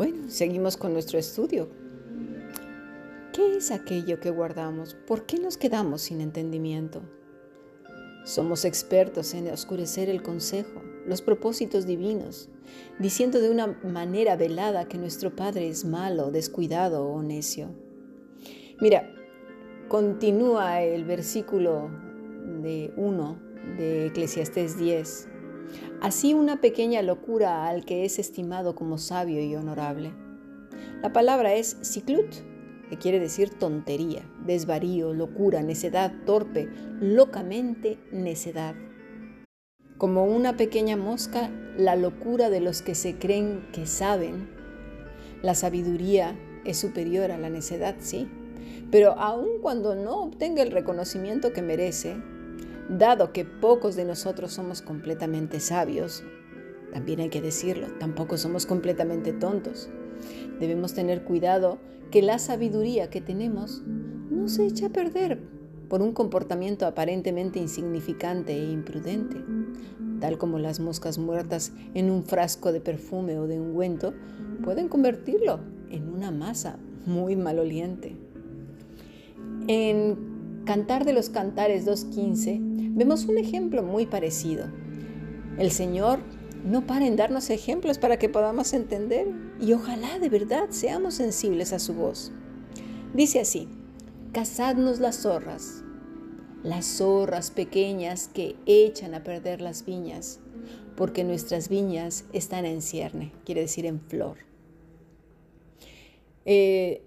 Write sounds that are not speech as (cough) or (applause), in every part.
Bueno, seguimos con nuestro estudio. ¿Qué es aquello que guardamos? ¿Por qué nos quedamos sin entendimiento? Somos expertos en oscurecer el consejo, los propósitos divinos, diciendo de una manera velada que nuestro Padre es malo, descuidado o necio. Mira, continúa el versículo de 1 de Eclesiastés 10. Así una pequeña locura al que es estimado como sabio y honorable. La palabra es ciclut, que quiere decir tontería, desvarío, locura, necedad, torpe, locamente necedad. Como una pequeña mosca, la locura de los que se creen que saben. La sabiduría es superior a la necedad, sí, pero aun cuando no obtenga el reconocimiento que merece, dado que pocos de nosotros somos completamente sabios, también hay que decirlo, tampoco somos completamente tontos. Debemos tener cuidado que la sabiduría que tenemos no se eche a perder por un comportamiento aparentemente insignificante e imprudente, tal como las moscas muertas en un frasco de perfume o de ungüento pueden convertirlo en una masa muy maloliente. En Cantar de los Cantares 2.15 vemos un ejemplo muy parecido. El Señor no para en darnos ejemplos para que podamos entender y ojalá de verdad seamos sensibles a su voz. Dice así, cazadnos las zorras, las zorras pequeñas que echan a perder las viñas, porque nuestras viñas están en cierne, quiere decir en flor. Eh,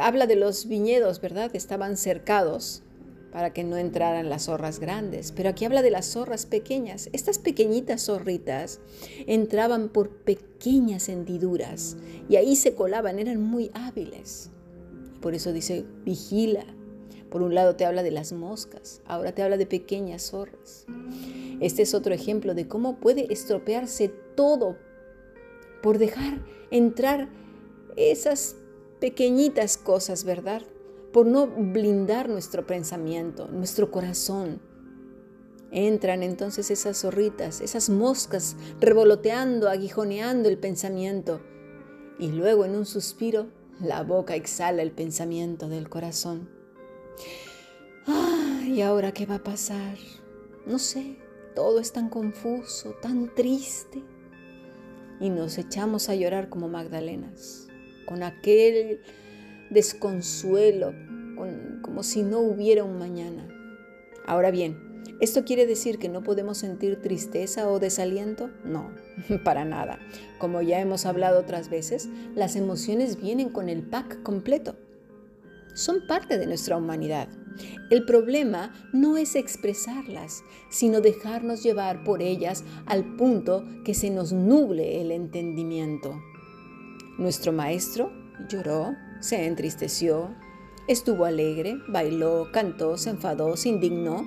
habla de los viñedos, ¿verdad? Estaban cercados para que no entraran las zorras grandes, pero aquí habla de las zorras pequeñas. Estas pequeñitas zorritas entraban por pequeñas hendiduras y ahí se colaban, eran muy hábiles. Por eso dice, vigila. Por un lado te habla de las moscas, ahora te habla de pequeñas zorras. Este es otro ejemplo de cómo puede estropearse todo por dejar entrar esas pequeñitas cosas, ¿verdad? Por no blindar nuestro pensamiento, nuestro corazón. Entran entonces esas zorritas, esas moscas revoloteando, aguijoneando el pensamiento. Y luego en un suspiro, la boca exhala el pensamiento del corazón. ¿Y ahora qué va a pasar? No sé, todo es tan confuso, tan triste. Y nos echamos a llorar como Magdalenas con aquel desconsuelo, como si no hubiera un mañana. Ahora bien, ¿esto quiere decir que no podemos sentir tristeza o desaliento? No, (laughs) para nada. Como ya hemos hablado otras veces, las emociones vienen con el pack completo. Son parte de nuestra humanidad. El problema no es expresarlas, sino dejarnos llevar por ellas al punto que se nos nuble el entendimiento. Nuestro maestro lloró, se entristeció, estuvo alegre, bailó, cantó, se enfadó, se indignó.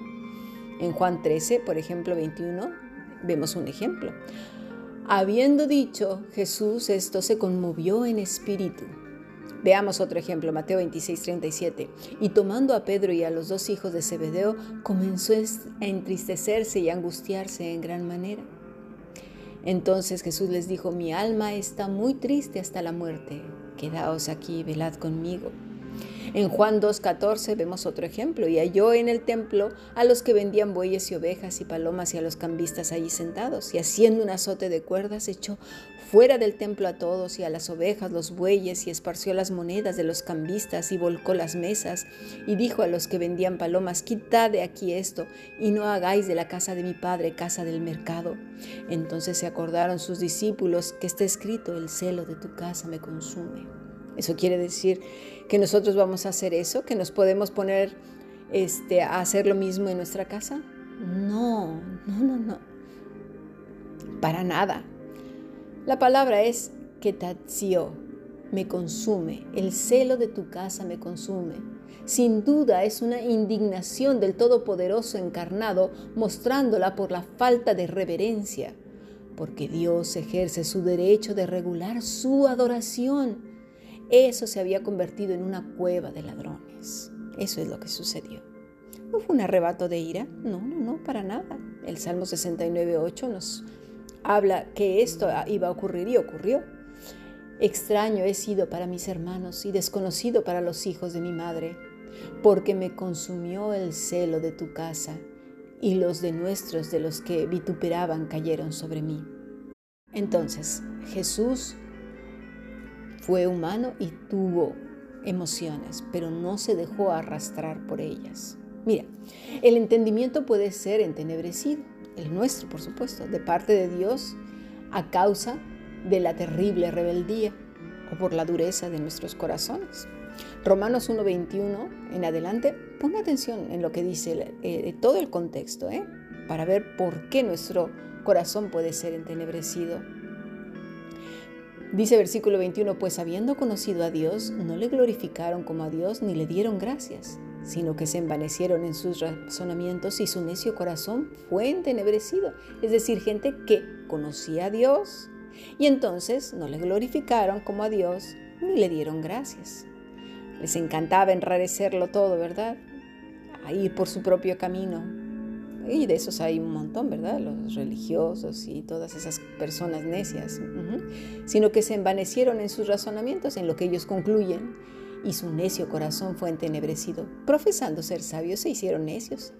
En Juan 13, por ejemplo 21, vemos un ejemplo. Habiendo dicho Jesús esto, se conmovió en espíritu. Veamos otro ejemplo, Mateo 26, 37. Y tomando a Pedro y a los dos hijos de Zebedeo, comenzó a entristecerse y a angustiarse en gran manera. Entonces Jesús les dijo, mi alma está muy triste hasta la muerte, quedaos aquí, velad conmigo. En Juan 2.14 vemos otro ejemplo, y halló en el templo a los que vendían bueyes y ovejas y palomas y a los cambistas allí sentados, y haciendo un azote de cuerdas echó fuera del templo a todos y a las ovejas, los bueyes, y esparció las monedas de los cambistas y volcó las mesas, y dijo a los que vendían palomas, quitad de aquí esto, y no hagáis de la casa de mi padre casa del mercado. Entonces se acordaron sus discípulos que está escrito, el celo de tu casa me consume. Eso quiere decir que nosotros vamos a hacer eso, que nos podemos poner este, a hacer lo mismo en nuestra casa. No, no, no, no. Para nada. La palabra es ketatsio, me consume, el celo de tu casa me consume. Sin duda es una indignación del Todopoderoso encarnado mostrándola por la falta de reverencia, porque Dios ejerce su derecho de regular su adoración. Eso se había convertido en una cueva de ladrones. Eso es lo que sucedió. ¿No fue un arrebato de ira? No, no, no, para nada. El Salmo 69.8 nos habla que esto iba a ocurrir y ocurrió. Extraño he sido para mis hermanos y desconocido para los hijos de mi madre, porque me consumió el celo de tu casa y los de nuestros de los que vituperaban cayeron sobre mí. Entonces Jesús fue humano y tuvo emociones, pero no se dejó arrastrar por ellas. Mira, el entendimiento puede ser entenebrecido, el nuestro por supuesto, de parte de Dios a causa de la terrible rebeldía o por la dureza de nuestros corazones. Romanos 1.21 en adelante, pon atención en lo que dice eh, todo el contexto, ¿eh? para ver por qué nuestro corazón puede ser entenebrecido. Dice versículo 21, pues habiendo conocido a Dios, no le glorificaron como a Dios ni le dieron gracias, sino que se envanecieron en sus razonamientos y su necio corazón fue entenebrecido. Es decir, gente que conocía a Dios, y entonces no le glorificaron como a Dios ni le dieron gracias. Les encantaba enrarecerlo todo, ¿verdad? A ir por su propio camino. Y de esos hay un montón, ¿verdad? Los religiosos y todas esas personas necias. Sino que se envanecieron en sus razonamientos, en lo que ellos concluyen, y su necio corazón fue entenebrecido. Profesando ser sabios, se hicieron necios.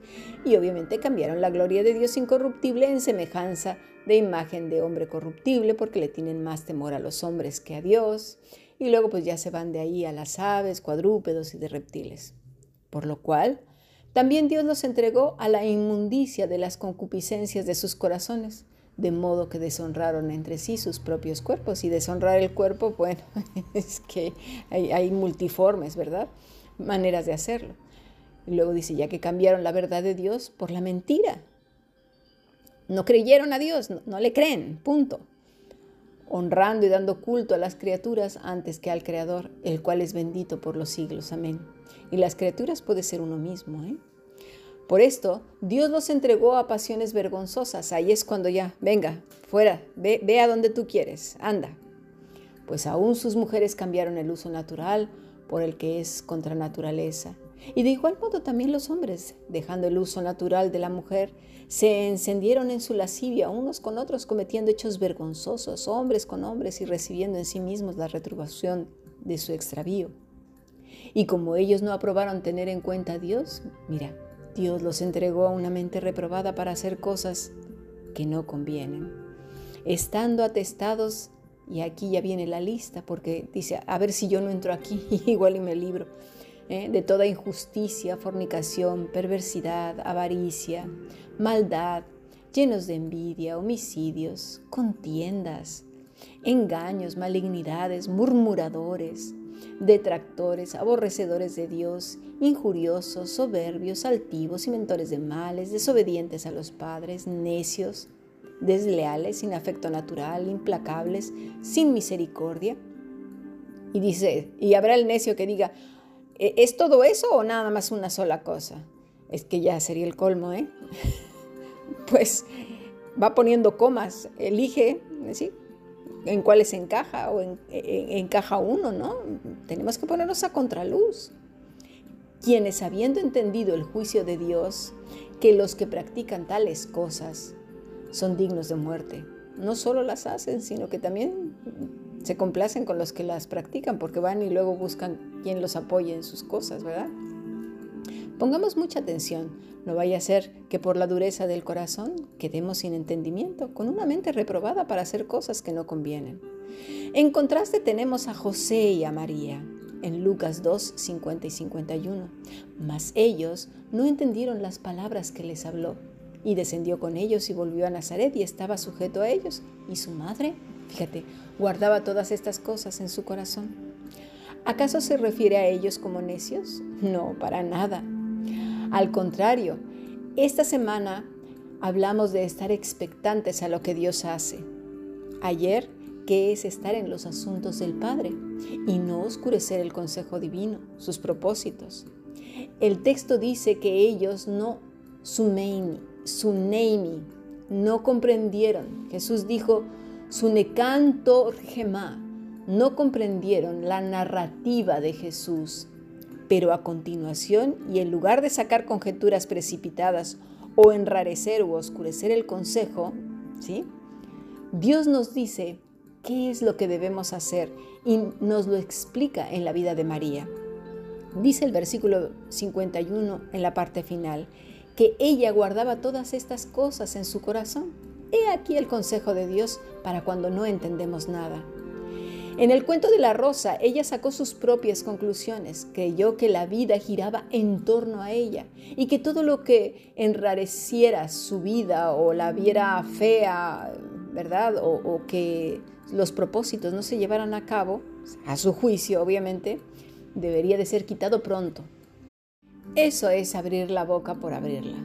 Y obviamente cambiaron la gloria de Dios incorruptible en semejanza de imagen de hombre corruptible porque le tienen más temor a los hombres que a Dios. Y luego pues ya se van de ahí a las aves, cuadrúpedos y de reptiles. Por lo cual, también Dios los entregó a la inmundicia de las concupiscencias de sus corazones, de modo que deshonraron entre sí sus propios cuerpos. Y deshonrar el cuerpo, (laughs) bueno, es que hay, multiformes, ¿verdad? Maneras de hacerlo. Y luego dice, ya que cambiaron la verdad de Dios por la mentira, no creyeron a Dios, no, le creen, punto. Honrando y dando culto a las criaturas antes que al Creador, el cual es bendito por los siglos. Amén. Y las criaturas puede ser uno mismo, ¿eh? Por esto, Dios los entregó a pasiones vergonzosas. Ahí es cuando ya, venga, fuera, ve, ve a donde tú quieres, anda. Pues aún sus mujeres cambiaron el uso natural por el que es contra naturaleza y de igual modo también los hombres, dejando el uso natural de la mujer, se encendieron en su lascivia unos con otros, cometiendo hechos vergonzosos, hombres con hombres, y recibiendo en sí mismos la retribución de su extravío. Y como ellos no aprobaron tener en cuenta a Dios, mira, Dios los entregó a una mente reprobada para hacer cosas que no convienen. Estando atestados, y aquí ya viene la lista, porque dice, a ver si yo no entro aquí, (laughs) igual y me libro ¿eh? de toda injusticia, fornicación, perversidad, avaricia, maldad, llenos de envidia, homicidios, contiendas, engaños, malignidades, murmuradores, detractores, aborrecedores de Dios, injuriosos, soberbios, altivos, inventores de males, desobedientes a los padres, necios, desleales, sin afecto natural, implacables, sin misericordia. Y dice, y habrá el necio que diga, ¿E-, ¿Es todo eso o nada más una sola cosa? Es que ya sería el colmo, ¿eh? (laughs) pues va poniendo comas, elige, ¿sí? En cuáles encaja o en, encaja uno, ¿no? Tenemos que ponernos a contraluz. Quienes habiendo entendido el juicio de Dios, que los que practican tales cosas son dignos de muerte, no solo las hacen, sino que también se complacen con los que las practican porque van y luego buscan quien los apoye en sus cosas, ¿verdad? Pongamos mucha atención, no vaya a ser que por la dureza del corazón quedemos sin entendimiento, con una mente reprobada para hacer cosas que no convienen. En contraste tenemos a José y a María en Lucas 2, 50 y 51. Mas ellos no entendieron las palabras que les habló. Y descendió con ellos y volvió a Nazaret y estaba sujeto a ellos. Y su madre, fíjate, guardaba todas estas cosas en su corazón. ¿Acaso se refiere a ellos como necios? No, para nada. Al contrario, esta semana hablamos de estar expectantes a lo que Dios hace. Ayer, que es estar en los asuntos del Padre y no oscurecer el consejo divino, sus propósitos. El texto dice que ellos no sumeini, suneimi, no comprendieron. Jesús dijo, Sunecanto Gemá no comprendieron la narrativa de Jesús, pero a continuación, y en lugar de sacar conjeturas precipitadas o enrarecer o oscurecer el consejo, ¿sí? Dios nos dice qué es lo que debemos hacer y nos lo explica en la vida de María. Dice el versículo 51 en la parte final, que ella guardaba todas estas cosas en su corazón. He aquí el consejo de Dios para cuando no entendemos nada. En el cuento de la rosa, ella sacó sus propias conclusiones, creyó que la vida giraba en torno a ella y que todo lo que enrareciera su vida o la viera fea, ¿verdad? O, o que los propósitos no se llevaran a cabo, a su juicio obviamente, debería de ser quitado pronto. Eso es abrir la boca por abrirla.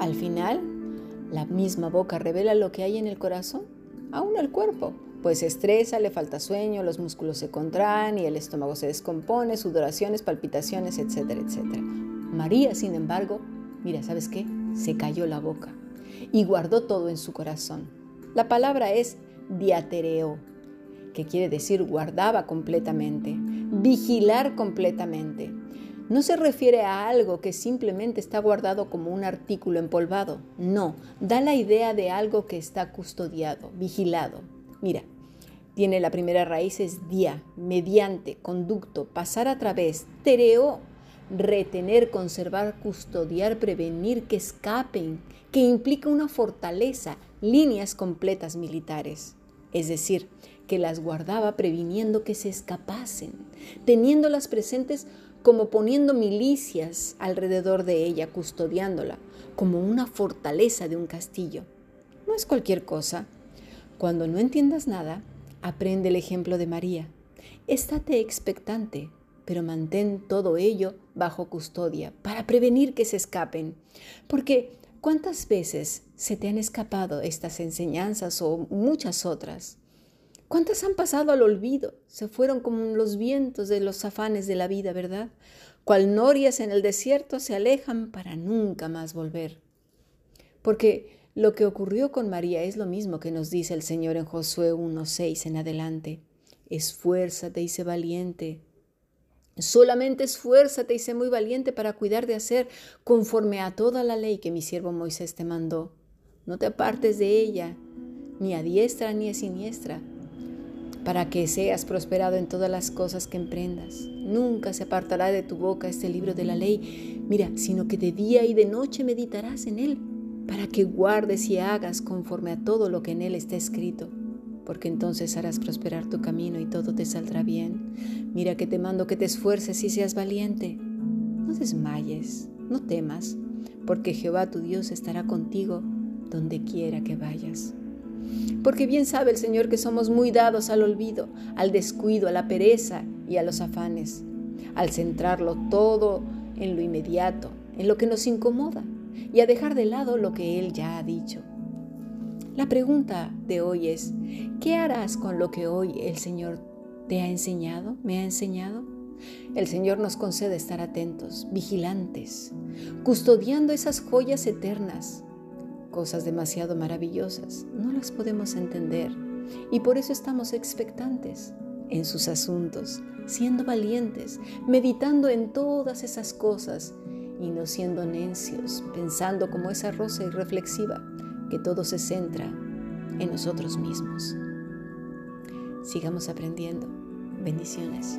Al final, la misma boca revela lo que hay en el corazón, aún el cuerpo, pues se estresa, le falta sueño, los músculos se contraen y el estómago se descompone, sudoraciones, palpitaciones, etcétera, etcétera. María, sin embargo, mira, ¿sabes qué? Se cayó la boca y guardó todo en su corazón. La palabra es diatereo, que quiere decir guardaba completamente, vigilar completamente. No se refiere a algo que simplemente está guardado como un artículo empolvado. No, da la idea de algo que está custodiado, vigilado. Mira, tiene la primera raíz es dia, mediante, conducto, pasar a través, tereo, retener, conservar, custodiar, prevenir que escapen, que implica una fortaleza, líneas completas militares. Es decir, que las guardaba previniendo que se escapasen, teniéndolas presentes como poniendo milicias alrededor de ella, custodiándola, como una fortaleza de un castillo. No es cualquier cosa. Cuando no entiendas nada, aprende el ejemplo de María. Estate expectante, pero mantén todo ello bajo custodia para prevenir que se escapen. Porque ¿cuántas veces se te han escapado estas enseñanzas o muchas otras? ¿Cuántas han pasado al olvido? Se fueron como los vientos de los afanes de la vida, ¿verdad? Cual norias en el desierto se alejan para nunca más volver. Porque lo que ocurrió con María es lo mismo que nos dice el Señor en Josué 1.6 en adelante. Esfuérzate y sé valiente. Solamente esfuérzate y sé muy valiente para cuidar de hacer conforme a toda la ley que mi siervo Moisés te mandó. No te apartes de ella, ni a diestra ni a siniestra para que seas prosperado en todas las cosas que emprendas. Nunca se apartará de tu boca este libro de la ley, mira, sino que de día y de noche meditarás en él, para que guardes y hagas conforme a todo lo que en él está escrito, porque entonces harás prosperar tu camino y todo te saldrá bien. Mira que te mando que te esfuerces y seas valiente. No desmayes, no temas, porque Jehová tu Dios estará contigo donde quiera que vayas. Porque bien sabe el Señor que somos muy dados al olvido, al descuido, a la pereza y a los afanes, al centrarlo todo en lo inmediato, en lo que nos incomoda y a dejar de lado lo que Él ya ha dicho. La pregunta de hoy es, ¿qué harás con lo que hoy el Señor te ha enseñado, me ha enseñado? El Señor nos concede estar atentos, vigilantes, custodiando esas joyas eternas cosas demasiado maravillosas, no las podemos entender y por eso estamos expectantes en sus asuntos, siendo valientes, meditando en todas esas cosas y no siendo necios, pensando como esa rosa irreflexiva que todo se centra en nosotros mismos. Sigamos aprendiendo. Bendiciones.